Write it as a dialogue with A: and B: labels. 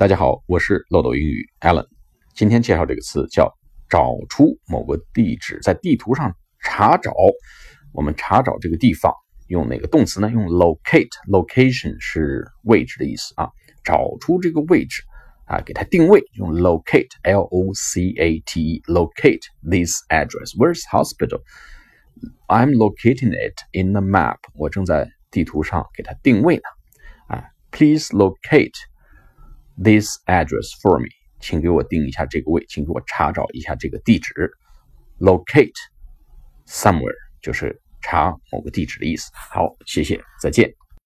A: 大家好，我是漏斗英语 Alan。今天介绍这个词叫找出某个地址，在地图上查找。我们查找这个地方用哪个动词呢？用 locate，location 是位置的意思啊。找出这个位置啊，给它定位，用 locate，l o c a t e，locate this address。Where's hospital? I'm locating it in the map。我正在地图上给它定位呢。啊，Please locate。This address for me，请给我定一下这个位，请给我查找一下这个地址。Locate somewhere 就是查某个地址的意思。好，谢谢，再见。